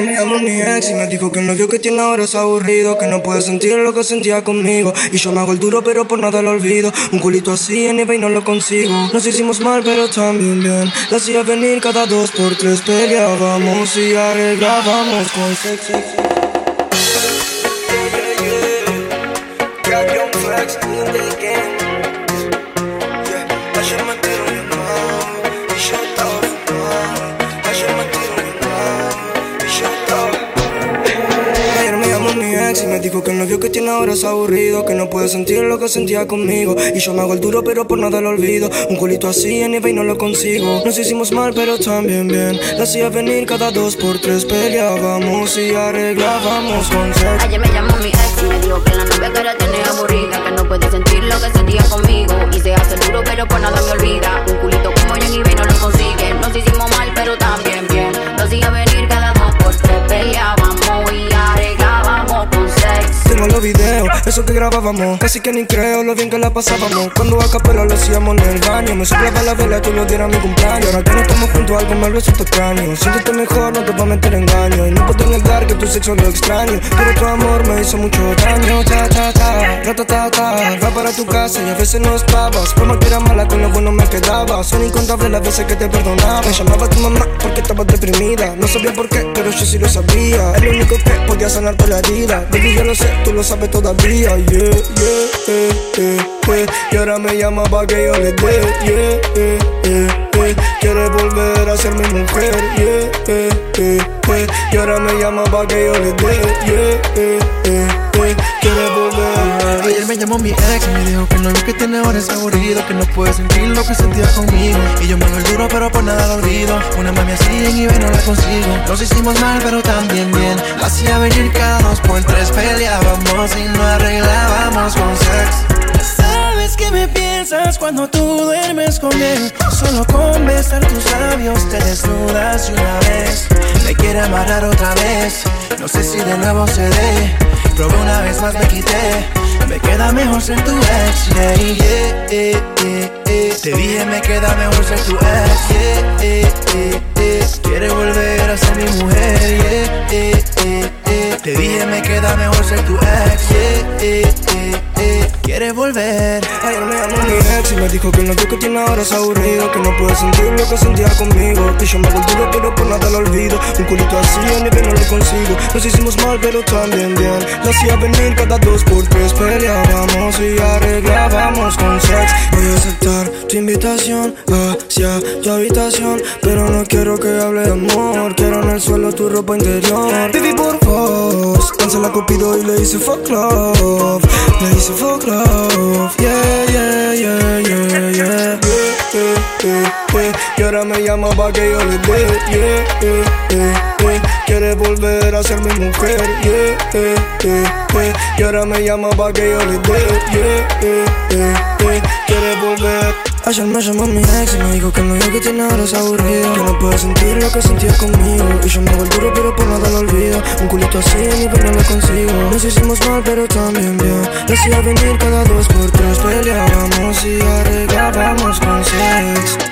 Me llamó mi ex y me dijo que el novio que tiene ahora es aburrido, que no puede sentir lo que sentía conmigo. Y yo me hago el duro, pero por nada lo olvido. Un culito así en eBay no lo consigo. Nos hicimos mal, pero también bien. La hacía venir cada dos por tres, peleábamos y arreglábamos con sexo. the game. Yeah, ex y me dijo que el novio que tiene ahora es aburrido, que no puede sentir lo que sentía conmigo. Y yo me hago el duro, pero por nada lo olvido. Un culito así en eBay no lo consigo. Nos hicimos mal, pero también bien. La hacía venir cada dos por tres, peleábamos y arreglábamos con sexo. Ayer me llamó mi ex y me dijo que la novia que ahora tiene aburrida, que no puede sentir lo que sentía conmigo. Y se hace duro, pero por nada me olvida. Un culito sexo. Eso que grabábamos. Casi que ni creo lo bien que la pasábamos. Cuando a capela lo hacíamos en el baño. Me soplaba la vela, tú lo dieras mi cumpleaños. Ahora que no estamos juntos, algo me resulta extraño. Siéntete mejor, no te voy a meter engaño. Y no puedo negar que tu sexo lo extraño. Pero tu amor me hizo mucho daño. Ta, ta, ta, ta, ta, ta. Va para tu casa y a veces no estabas. Por más que era mala, con lo bueno me quedaba. Son incontables las veces que te perdonaba. Me llamaba tu mamá porque estabas deprimida. No sabía por qué, pero yo sí lo sabía. Es lo único que podía sanarte la herida. Baby, yo lo sé, tú lo sabes todavía. Yeah, yeah, yeah. Y ahora me llama pa' que yo le dé. Quiere volver a ser mi mujer. Yeah, yeah, yeah, yeah. Y ahora me llama pa' que yo le dé. Yeah, yeah, yeah, yeah. Quiere volver. Ayer me llamó mi ex y me dijo que el novio que tiene ahora es aburrido Que no puede sentir lo que sentía conmigo Y yo me el duro pero por nada lo olvido Una mami así en eBay no la consigo Nos hicimos mal pero también bien La hacía venir cada dos por tres Peleábamos y no arreglábamos con sex cuando tú duermes con él Solo con besar tus labios te desnudas una vez Me quiere amarrar otra vez No sé si de nuevo se dé Probé una vez más me quité Me queda mejor ser tu ex yeah, yeah, yeah. Te dije me queda mejor ser tu ex. Quiere volver a ser mi mujer. Te dije me queda mejor ser tu ex Quiere volver. Ayer me llamó mi ex y me dijo que el novio que tiene ahora es aburrido Que no puede sentir lo que sentía conmigo. Que yo me duro pero por nada lo olvido. Un culito así el que no lo consigo. Nos hicimos mal pero también bien. La hacía venir cada dos por tres Peleábamos y arreglábamos con sex. Voy a aceptar tu invitación hacia tu habitación Pero no quiero que hable de amor. Quiero en el suelo tu ropa interior. Baby por vos Cancela Cupido y le hice fuck love. Le hice fuck love Yeah, yeah, yeah, yeah, yeah yeah. Y ahora me llama pa' que yo le dé yeah. Quiere volver a ser mi mujer yeah. Y ahora me llama pa' que yo le dé yeah. Quiere volver Ayer me llamó mi ex y me dijo que el novio que tiene ahora es aburrido Que no puede sentir lo que sentía conmigo. Y yo me hago el duro pero por nada lo olvido. Un culito así ni pero no lo consigo. Nos hicimos mal pero también bien Le hacía venir cada dos por tres Peleábamos y arreglábamos con sex